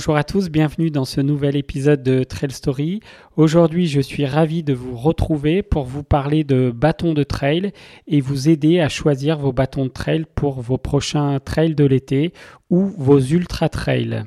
Bonjour à tous, bienvenue dans ce nouvel épisode de Trail Story. Aujourd'hui, je suis ravi de vous retrouver pour vous parler de bâtons de trail et vous aider à choisir vos bâtons de trail pour vos prochains trails de l'été ou vos ultra trails.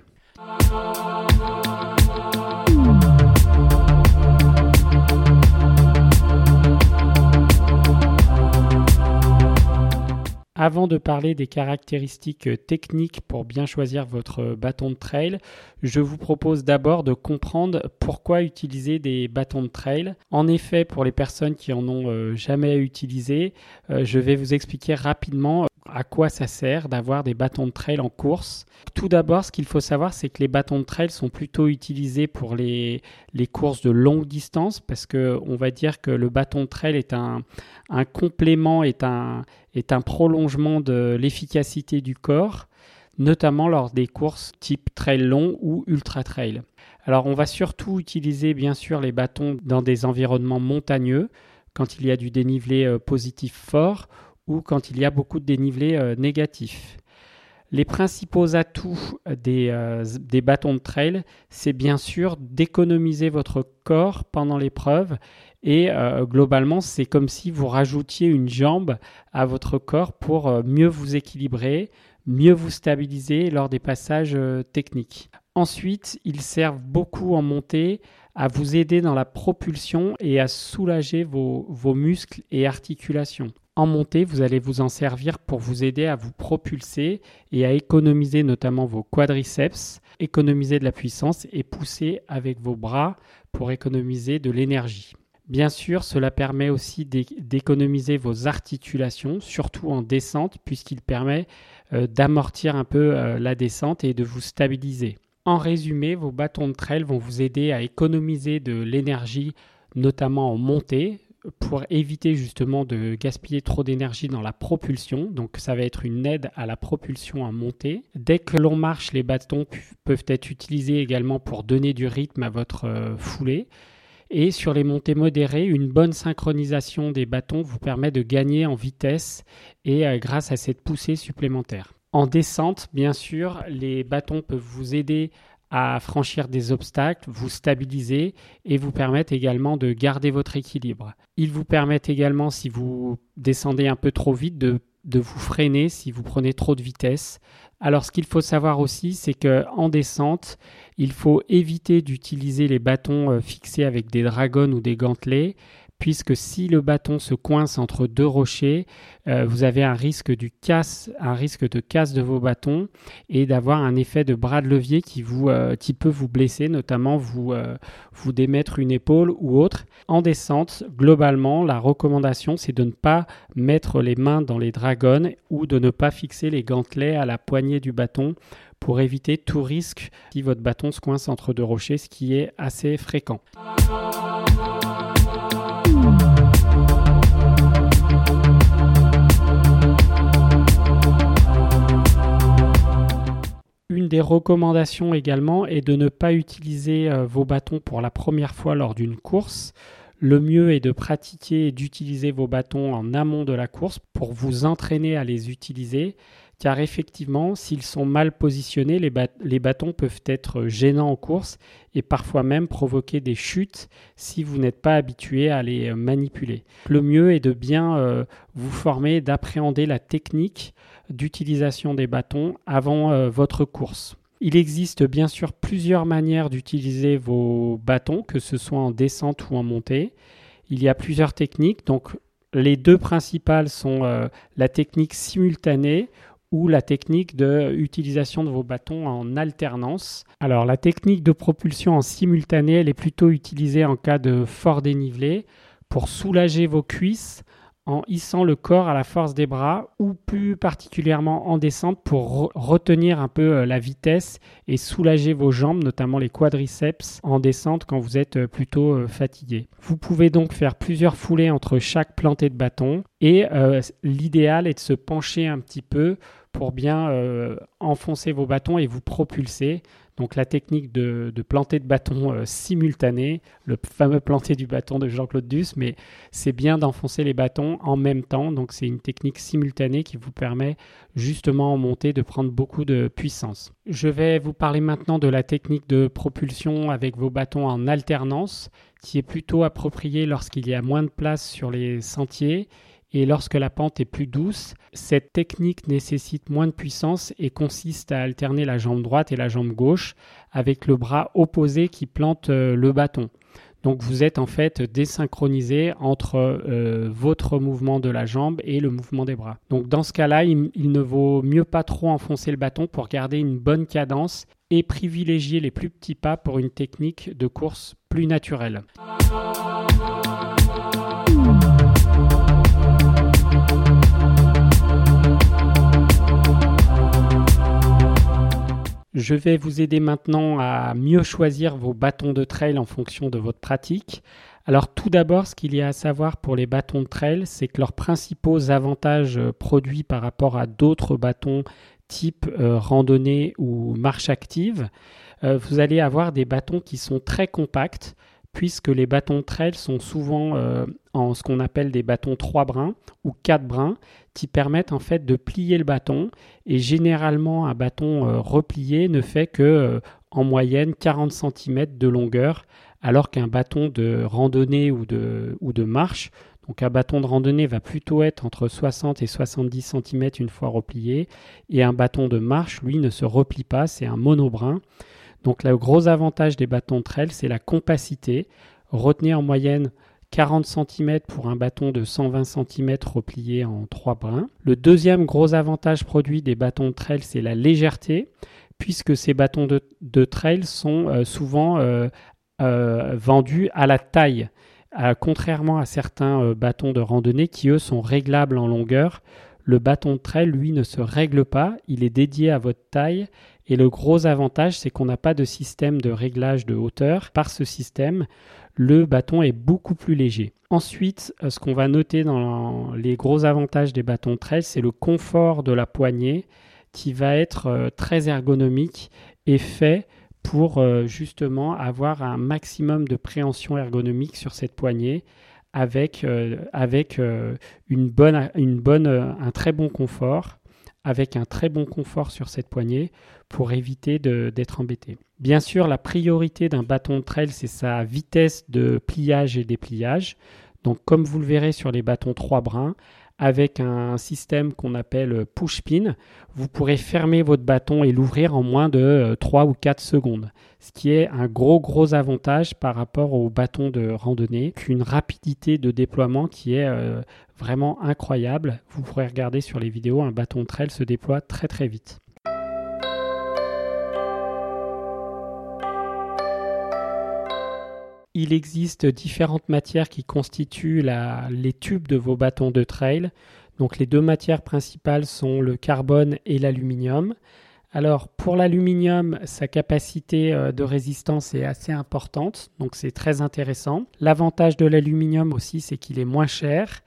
Avant de parler des caractéristiques techniques pour bien choisir votre bâton de trail, je vous propose d'abord de comprendre pourquoi utiliser des bâtons de trail. En effet, pour les personnes qui en ont euh, jamais utilisé, euh, je vais vous expliquer rapidement à quoi ça sert d'avoir des bâtons de trail en course. Tout d'abord, ce qu'il faut savoir, c'est que les bâtons de trail sont plutôt utilisés pour les, courses de longue distance parce que on va dire que le bâton de trail est un, un complément, est un, est un prolongement de l'efficacité du corps, notamment lors des courses type trail long ou ultra trail. Alors on va surtout utiliser bien sûr les bâtons dans des environnements montagneux, quand il y a du dénivelé euh, positif fort ou quand il y a beaucoup de dénivelé euh, négatif. Les principaux atouts des, euh, des bâtons de trail, c'est bien sûr d'économiser votre corps pendant l'épreuve et euh, globalement, c'est comme si vous rajoutiez une jambe à votre corps pour mieux vous équilibrer, mieux vous stabiliser lors des passages techniques. Ensuite, ils servent beaucoup en montée à vous aider dans la propulsion et à soulager vos, vos muscles et articulations. En montée, vous allez vous en servir pour vous aider à vous propulser et à économiser notamment vos quadriceps, économiser de la puissance et pousser avec vos bras pour économiser de l'énergie. Bien sûr, cela permet aussi d'économiser vos articulations, surtout en descente, puisqu'il permet euh, d'amortir un peu euh, la descente et de vous stabiliser. En résumé, vos bâtons de trail vont vous aider à économiser de l'énergie, notamment en montée, pour éviter justement de gaspiller trop d'énergie dans la propulsion. Donc ça va être une aide à la propulsion en montée. Dès que l'on marche, les bâtons peuvent être utilisés également pour donner du rythme à votre euh, foulée. Et sur les montées modérées, une bonne synchronisation des bâtons vous permet de gagner en vitesse et euh, grâce à cette poussée supplémentaire. En descente, bien sûr, les bâtons peuvent vous aider à franchir des obstacles, vous stabiliser et vous permettre également de garder votre équilibre. Ils vous permettent également, si vous descendez un peu trop vite, de, de vous freiner si vous prenez trop de vitesse. Alors ce qu'il faut savoir aussi, c'est qu'en descente, il faut éviter d'utiliser les bâtons euh, fixés avec des dragons ou des gantelets, puisque si le bâton se coince entre deux rochers, euh, vous avez un risque, de casse de vos bâtons et d'avoir un effet de bras de levier qui, euh, peut vous blesser, notamment vous, vous démettre une épaule ou autre. En descente, globalement, la recommandation, c'est de ne pas mettre les mains dans les dragons ou de ne pas fixer les gantelets à la poignée du bâton pour éviter tout risque si votre bâton se coince entre deux rochers, ce qui est assez fréquent. Une des recommandations également est de ne pas utiliser euh, vos bâtons pour la première fois lors d'une course. Le mieux est de pratiquer et d'utiliser vos bâtons en amont de la course pour vous entraîner à les utiliser car effectivement, s'ils sont mal positionnés, les, bâtons peuvent être gênants en course et parfois même provoquer des chutes si vous n'êtes pas habitué à les euh, manipuler. Le mieux est de bien euh, vous former, d'appréhender la technique d'utilisation des bâtons avant euh, votre course. Il existe bien sûr plusieurs manières d'utiliser vos bâtons, que ce soit en descente ou en montée. Il y a plusieurs techniques, donc les deux principales sont la technique simultanée ou la technique de, de vos bâtons en alternance. Alors la technique de propulsion en simultané, elle est plutôt utilisée en cas de fort dénivelé pour soulager vos cuisses en hissant le corps à la force des bras ou plus particulièrement en descente pour retenir un peu euh, la vitesse et soulager vos jambes, notamment les quadriceps en descente quand vous êtes euh, plutôt euh, fatigué. Vous pouvez donc faire plusieurs foulées entre chaque plantée de bâton et l'idéal est de se pencher un petit peu pour bien enfoncer vos bâtons et vous propulser. Donc la technique de, planter de bâton euh, le fameux planter du bâton de Jean-Claude Duss, mais c'est bien d'enfoncer les bâtons en même temps. Donc c'est une technique simultanée qui vous permet justement en montée de prendre beaucoup de puissance. Je vais vous parler maintenant de la technique de propulsion avec vos bâtons en alternance, qui est plutôt appropriée lorsqu'il y a moins de place sur les sentiers et lorsque la pente est plus douce, cette technique nécessite moins de puissance et consiste à alterner la jambe droite et la jambe gauche avec le bras opposé qui plante euh, le bâton. Donc vous êtes en fait désynchronisé entre euh, votre mouvement de la jambe et le mouvement des bras. Donc dans ce cas-là, il, ne vaut mieux pas trop enfoncer le bâton pour garder une bonne cadence et privilégier les plus petits pas pour une technique de course plus naturelle. Je vais vous aider maintenant à mieux choisir vos bâtons de trail en fonction de votre pratique. Alors tout d'abord, ce qu'il y a à savoir pour les bâtons de trail, c'est que leurs principaux avantages euh, produits par rapport à d'autres bâtons type euh, randonnée ou marche active, euh, vous allez avoir des bâtons qui sont très compacts, puisque les bâtons trail sont souvent euh, en ce qu'on appelle des bâtons 3 brins ou 4 brins qui permettent en fait de plier le bâton et généralement un bâton euh, replié ne fait que euh, en moyenne 40 cm de longueur alors qu'un bâton de randonnée ou de, ou de marche donc un bâton de randonnée va plutôt être entre 60 et 70 cm une fois replié et un bâton de marche lui ne se replie pas, c'est un monobrin. Donc le gros avantage des bâtons de trail, c'est la compacité. Retenez en moyenne 40 cm pour un bâton de 120 cm replié en trois brins. Le deuxième gros avantage produit des bâtons de trail, c'est la légèreté, puisque ces bâtons de, trail sont euh, souvent euh, euh, vendus à la taille, contrairement à certains bâtons de randonnée qui, eux, sont réglables en longueur. Le bâton de trail, lui, ne se règle pas, il est dédié à votre taille et le gros avantage, c'est qu'on n'a pas de système de réglage de hauteur. Par ce système, le bâton est beaucoup plus léger. Ensuite, euh, ce qu'on va noter dans les gros avantages des bâtons trail, c'est le confort de la poignée qui va être euh, très ergonomique et fait pour euh, justement avoir un maximum de préhension ergonomique sur cette poignée avec, avec une bonne, une bonne, un très bon confort avec un très bon confort sur cette poignée pour éviter d'être embêté. Bien sûr, la priorité d'un bâton de trail, c'est sa vitesse de pliage et dépliage. Donc comme vous le verrez sur les bâtons 3 brins, avec un système qu'on appelle push pin, vous pourrez fermer votre bâton et l'ouvrir en moins de 3 ou 4 secondes, ce qui est un gros gros avantage par rapport au bâton de randonnée, une rapidité de déploiement qui est euh, vraiment incroyable. Vous pourrez regarder sur les vidéos, un bâton de trail se déploie très très vite. Il existe différentes matières qui constituent les tubes de vos bâtons de trail. Donc les deux matières principales sont le carbone et l'aluminium. Alors pour l'aluminium, sa capacité euh, de résistance est assez importante, donc c'est très intéressant. L'avantage de l'aluminium aussi, c'est qu'il est moins cher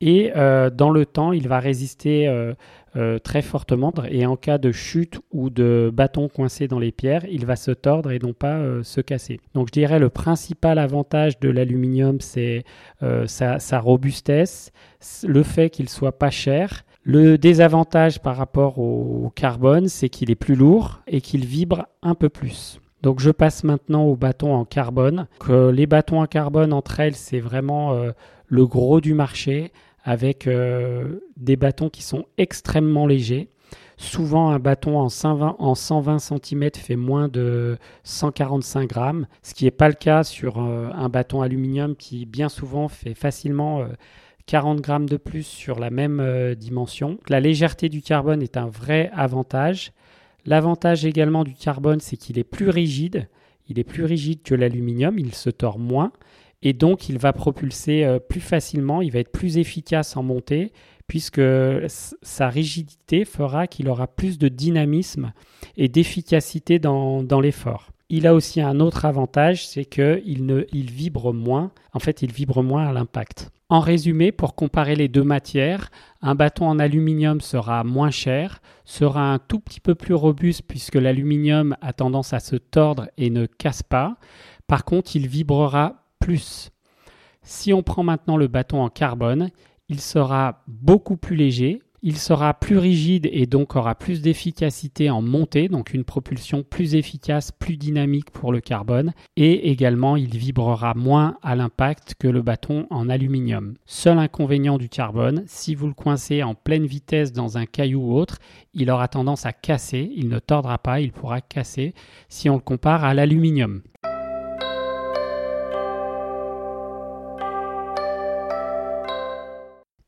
et euh, dans le temps, il va résister euh, euh, très fortement et en cas de chute ou de bâton coincé dans les pierres, il va se tordre et non pas se casser. Donc je dirais le principal avantage de l'aluminium, c'est sa, robustesse, le fait qu'il soit pas cher. Le désavantage par rapport au carbone, c'est qu'il est plus lourd et qu'il vibre un peu plus. Donc je passe maintenant aux bâtons en carbone. Les bâtons en carbone entre elles, c'est vraiment le gros du marché avec euh, des bâtons qui sont extrêmement légers. Souvent, un bâton en 120, en 120 cm fait moins de 145 grammes, ce qui n'est pas le cas sur euh, un bâton aluminium qui bien souvent fait facilement 40 euh, grammes de plus sur la même dimension. La légèreté du carbone est un vrai avantage. L'avantage également du carbone, c'est qu'il est plus rigide. Il est plus rigide que l'aluminium, il se tord moins et donc il va propulser euh, plus facilement, il va être plus efficace en montée puisque sa rigidité fera qu'il aura plus de dynamisme et d'efficacité dans, l'effort. Il a aussi un autre avantage, c'est qu'il il vibre moins. En fait, il vibre moins à l'impact. En résumé, pour comparer les deux matières, un bâton en aluminium sera moins cher, sera un tout petit peu plus robuste puisque l'aluminium a tendance à se tordre et ne casse pas. Par contre, il vibrera plus. Si on prend maintenant le bâton en carbone, il sera beaucoup plus léger, il sera plus rigide et donc aura plus d'efficacité en montée, donc une propulsion plus efficace, plus dynamique pour le carbone, et également il vibrera moins à l'impact que le bâton en aluminium. Seul inconvénient du carbone, si vous le coincez en pleine vitesse dans un caillou ou autre, il aura tendance à casser, il ne tordra pas, il pourra casser si on le compare à l'aluminium.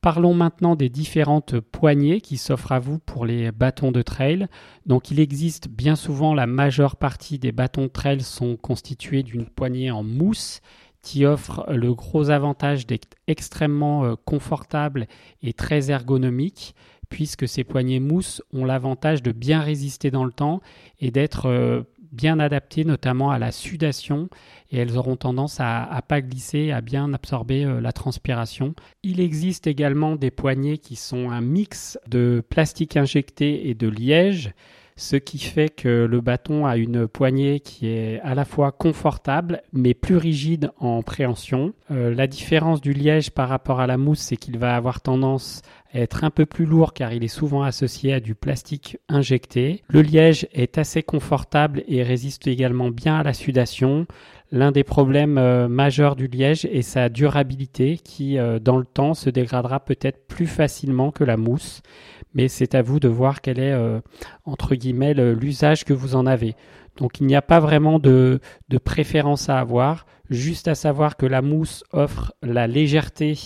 Parlons maintenant des différentes poignées qui s'offrent à vous pour les bâtons de trail. Donc il existe bien souvent la majeure partie des bâtons de trail sont constitués d'une poignée en mousse qui offre le gros avantage d'être extrêmement euh, confortable et très ergonomique puisque ces poignées mousse ont l'avantage de bien résister dans le temps et d'être euh, bien adaptées notamment à la sudation et elles auront tendance à ne pas glisser, à bien absorber euh, la transpiration. Il existe également des poignées qui sont un mix de plastique injecté et de liège ce qui fait que le bâton a une poignée qui est à la fois confortable mais plus rigide en préhension. Euh, la différence du liège par rapport à la mousse, c'est qu'il va avoir tendance à être un peu plus lourd car il est souvent associé à du plastique injecté. Le liège est assez confortable et résiste également bien à la sudation. L'un des problèmes euh, majeurs du liège est sa durabilité qui, euh, dans le temps, se dégradera peut-être plus facilement que la mousse mais c'est à vous de voir quel est, euh, entre guillemets, l'usage que vous en avez. Donc il n'y a pas vraiment de, préférence à avoir, juste à savoir que la mousse offre la légèreté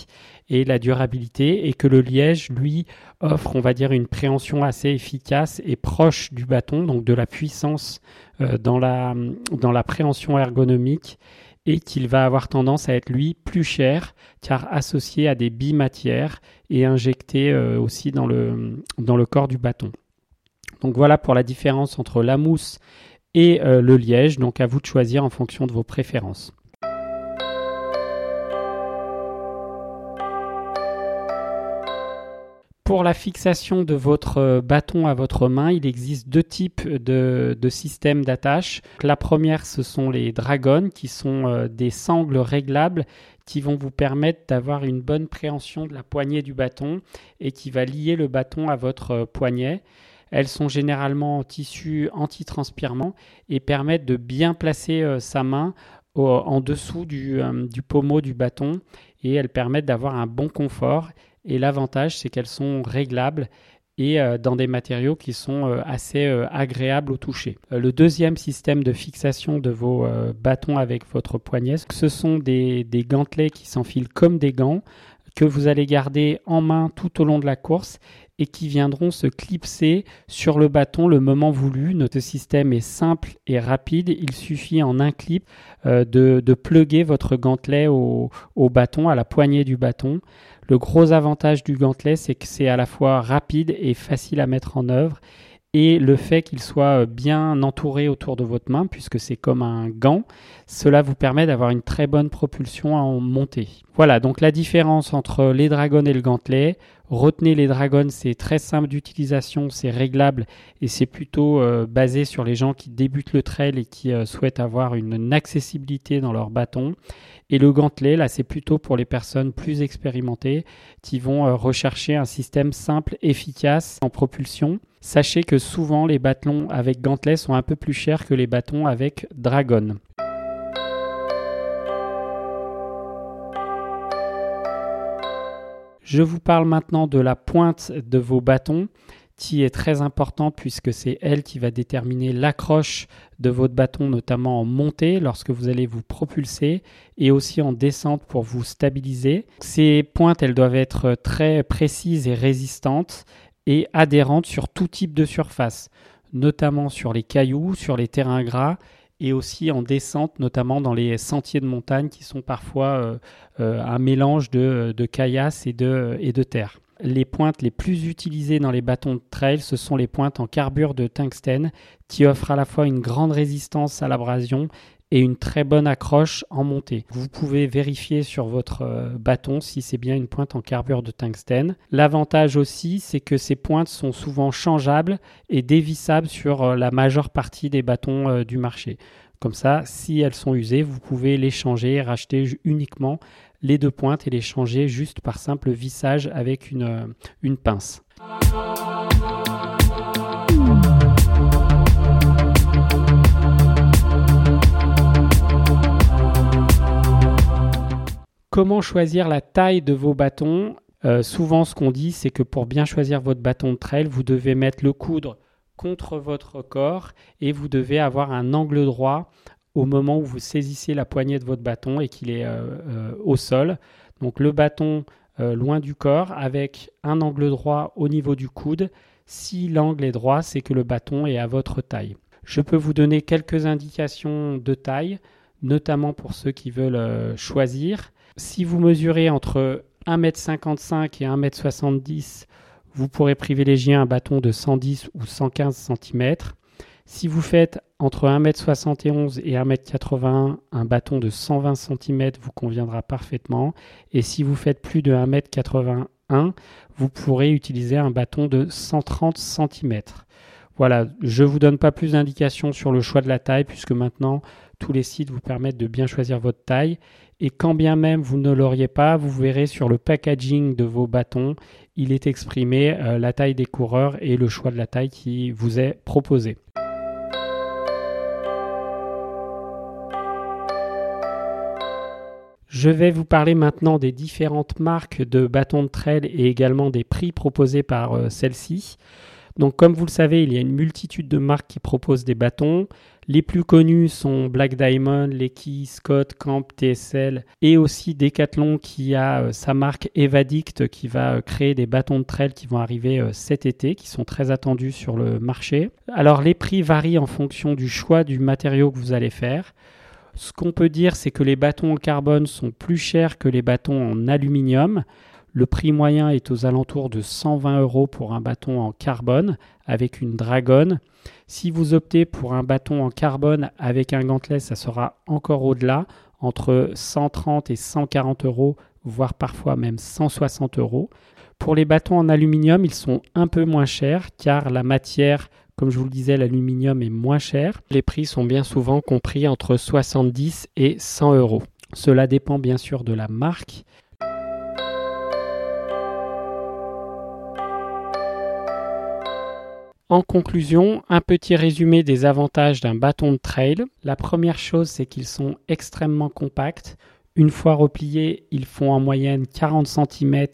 et la durabilité et que le liège, lui, offre, on va dire, une préhension assez efficace et proche du bâton, donc de la puissance euh, dans, la, dans la préhension ergonomique et qu'il va avoir tendance à être lui plus cher car associé à des bimatières et injecté euh, aussi dans le, dans le corps du bâton. Donc voilà pour la différence entre la mousse et euh, le liège, donc à vous de choisir en fonction de vos préférences. Pour la fixation de votre euh, bâton à votre main, il existe deux types de, systèmes d'attache. La première, ce sont les dragons, qui sont euh, des sangles réglables qui vont vous permettre d'avoir une bonne préhension de la poignée du bâton et qui va lier le bâton à votre euh, poignet. Elles sont généralement en tissu anti-transpirement et permettent de bien placer sa main en dessous du pommeau du bâton et elles permettent d'avoir un bon confort et l'avantage, c'est qu'elles sont réglables et euh, dans des matériaux qui sont euh, assez euh, agréables au toucher. le deuxième système de fixation de vos bâtons avec votre poignet, ce sont des, des gantelets qui s'enfilent comme des gants que vous allez garder en main tout au long de la course et qui viendront se clipser sur le bâton le moment voulu. Notre système est simple et rapide. Il suffit en un clip de, de plugger votre gantelet au, au bâton, à la poignée du bâton. Le gros avantage du gantelet, c'est que c'est à la fois rapide et facile à mettre en œuvre. Et le fait qu'il soit bien entouré autour de votre main, puisque c'est comme un gant, cela vous permet d'avoir une très bonne propulsion en montée. Voilà, donc la différence entre les dragons et le gantelet. Retenez les dragons, c'est très simple d'utilisation, c'est réglable et c'est plutôt euh, basé sur les gens qui débutent le trail et qui euh, souhaitent avoir une accessibilité dans leur bâton. Et le gantelet, là, c'est plutôt pour les personnes plus expérimentées qui vont euh, rechercher un système simple, efficace en propulsion. Sachez que souvent les bâtons avec gantelet sont un peu plus chers que les bâtons avec dragon. Je vous parle maintenant de la pointe de vos bâtons qui est très importante puisque c'est elle qui va déterminer l'accroche de votre bâton, notamment en montée lorsque vous allez vous propulser et aussi en descente pour vous stabiliser. Ces pointes, elles doivent être très précises et résistantes et adhérentes sur tout type de surface, notamment sur les cailloux, sur les terrains gras et aussi en descente, notamment dans les sentiers de montagne qui sont parfois un mélange de, caillasse et de terre. Les pointes les plus utilisées dans les bâtons de trail, ce sont les pointes en carbure de tungstène qui offrent à la fois une grande résistance à l'abrasion et une très bonne accroche en montée. Vous pouvez vérifier sur votre euh, bâton si c'est bien une pointe en carbure de tungstène. L'avantage aussi, c'est que ces pointes sont souvent changeables et dévissables sur euh, la majeure partie des bâtons euh, du marché. Comme ça, si elles sont usées, vous pouvez les changer et racheter uniquement les deux pointes et les changer juste par simple vissage avec une, une pince. Comment choisir la taille de vos bâtons euh, Souvent, ce qu'on dit, c'est que pour bien choisir votre bâton de trail, vous devez mettre le coudre contre votre corps et vous devez avoir un angle droit au moment où vous saisissez la poignée de votre bâton et qu'il est euh, euh, au sol. Donc le bâton loin du corps avec un angle droit au niveau du coude. Si l'angle est droit, c'est que le bâton est à votre taille. Je peux vous donner quelques indications de taille, notamment pour ceux qui veulent choisir. Si vous mesurez entre 1m55 et 1m70, vous pourrez privilégier un bâton de 110 ou 115 cm. Si vous faites entre 1m71 et 1m81, un bâton de 120 cm vous conviendra parfaitement. Et si vous faites plus de 1m81, vous pourrez utiliser un bâton de 130 cm. Voilà, je ne vous donne pas plus d'indications sur le choix de la taille puisque maintenant tous les sites vous permettent de bien choisir votre taille. Et quand bien même vous ne l'auriez pas, vous verrez sur le packaging de vos bâtons, il est exprimé euh, la taille des coureurs et le choix de la taille qui vous est proposé. Je vais vous parler maintenant des différentes marques de bâtons de trail et également des prix proposés par euh, celles-ci. Donc comme vous le savez, il y a une multitude de marques qui proposent des bâtons. Les plus connus sont Black Diamond, Lecky, Scott, Camp, TSL et aussi Decathlon qui a euh, sa marque Evadict qui va euh, créer des bâtons de trail qui vont arriver cet été, qui sont très attendus sur le marché. Alors les prix varient en fonction du choix du matériau que vous allez faire. Ce qu'on peut dire, c'est que les bâtons en carbone sont plus chers que les bâtons en aluminium. Le prix moyen est aux alentours de 120 euros pour un bâton en carbone avec une dragonne. Si vous optez pour un bâton en carbone avec un gantelet, ça sera encore au-delà, entre 130 et 140 euros, voire parfois même 160 euros. Pour les bâtons en aluminium, ils sont un peu moins chers car la matière comme je vous le disais, l'aluminium est moins cher. Les prix sont bien souvent compris entre 70 et 100 euros. Cela dépend bien sûr de la marque. En conclusion, un petit résumé des avantages d'un bâton de trail. La première chose, c'est qu'ils sont extrêmement compacts. Une fois repliés, ils font en moyenne 40 cm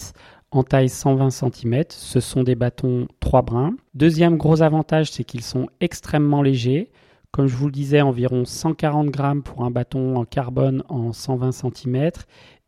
en taille 120 cm. Ce sont des bâtons 3 brins. Deuxième gros avantage, c'est qu'ils sont extrêmement légers. Comme je vous le disais, environ 140 grammes pour un bâton en carbone en 120 cm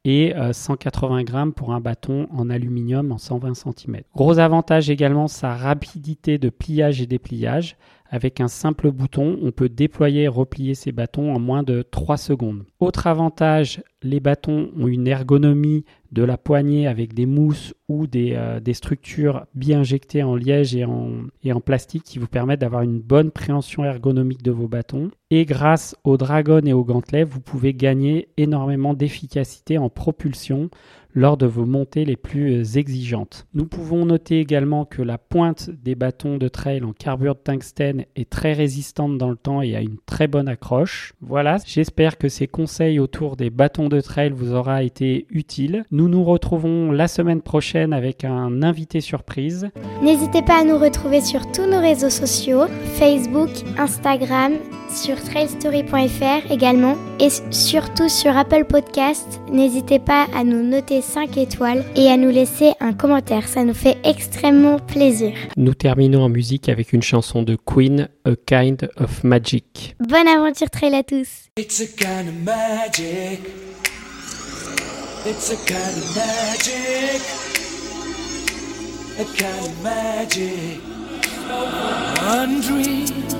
et 180 euh, grammes pour un bâton en aluminium en 120 cm. Gros avantage également sa rapidité de pliage et dépliage. Avec un simple bouton, on peut déployer et replier ces bâtons en moins de 3 secondes. Autre avantage, les bâtons ont une ergonomie de la poignée avec des mousses ou des, euh, structures bien injectées en liège et en, et en plastique qui vous permettent d'avoir une bonne préhension ergonomique de vos bâtons. Et grâce au dragon et au gantelet, vous pouvez gagner énormément d'efficacité en propulsion lors de vos montées les plus euh, exigeantes. Nous pouvons noter également que la pointe des bâtons de trail en carbure de tungstène est très résistante dans le temps et a une très bonne accroche. Voilà, j'espère que ces conseils autour des bâtons de trail vous aura été utiles. Nous nous retrouvons la semaine prochaine avec un invité surprise. N'hésitez pas à nous retrouver sur tous nos réseaux sociaux, Facebook, Instagram, sur trailstory.fr également et surtout sur Apple Podcast. N'hésitez pas à nous noter 5 étoiles et à nous laisser un commentaire, ça nous fait extrêmement plaisir. Nous terminons en musique avec une chanson de Queen, A Kind of Magic. Bonne aventure trail à tous. It's a kind of magic. It's a kind of magic. A kind of magic. One dream.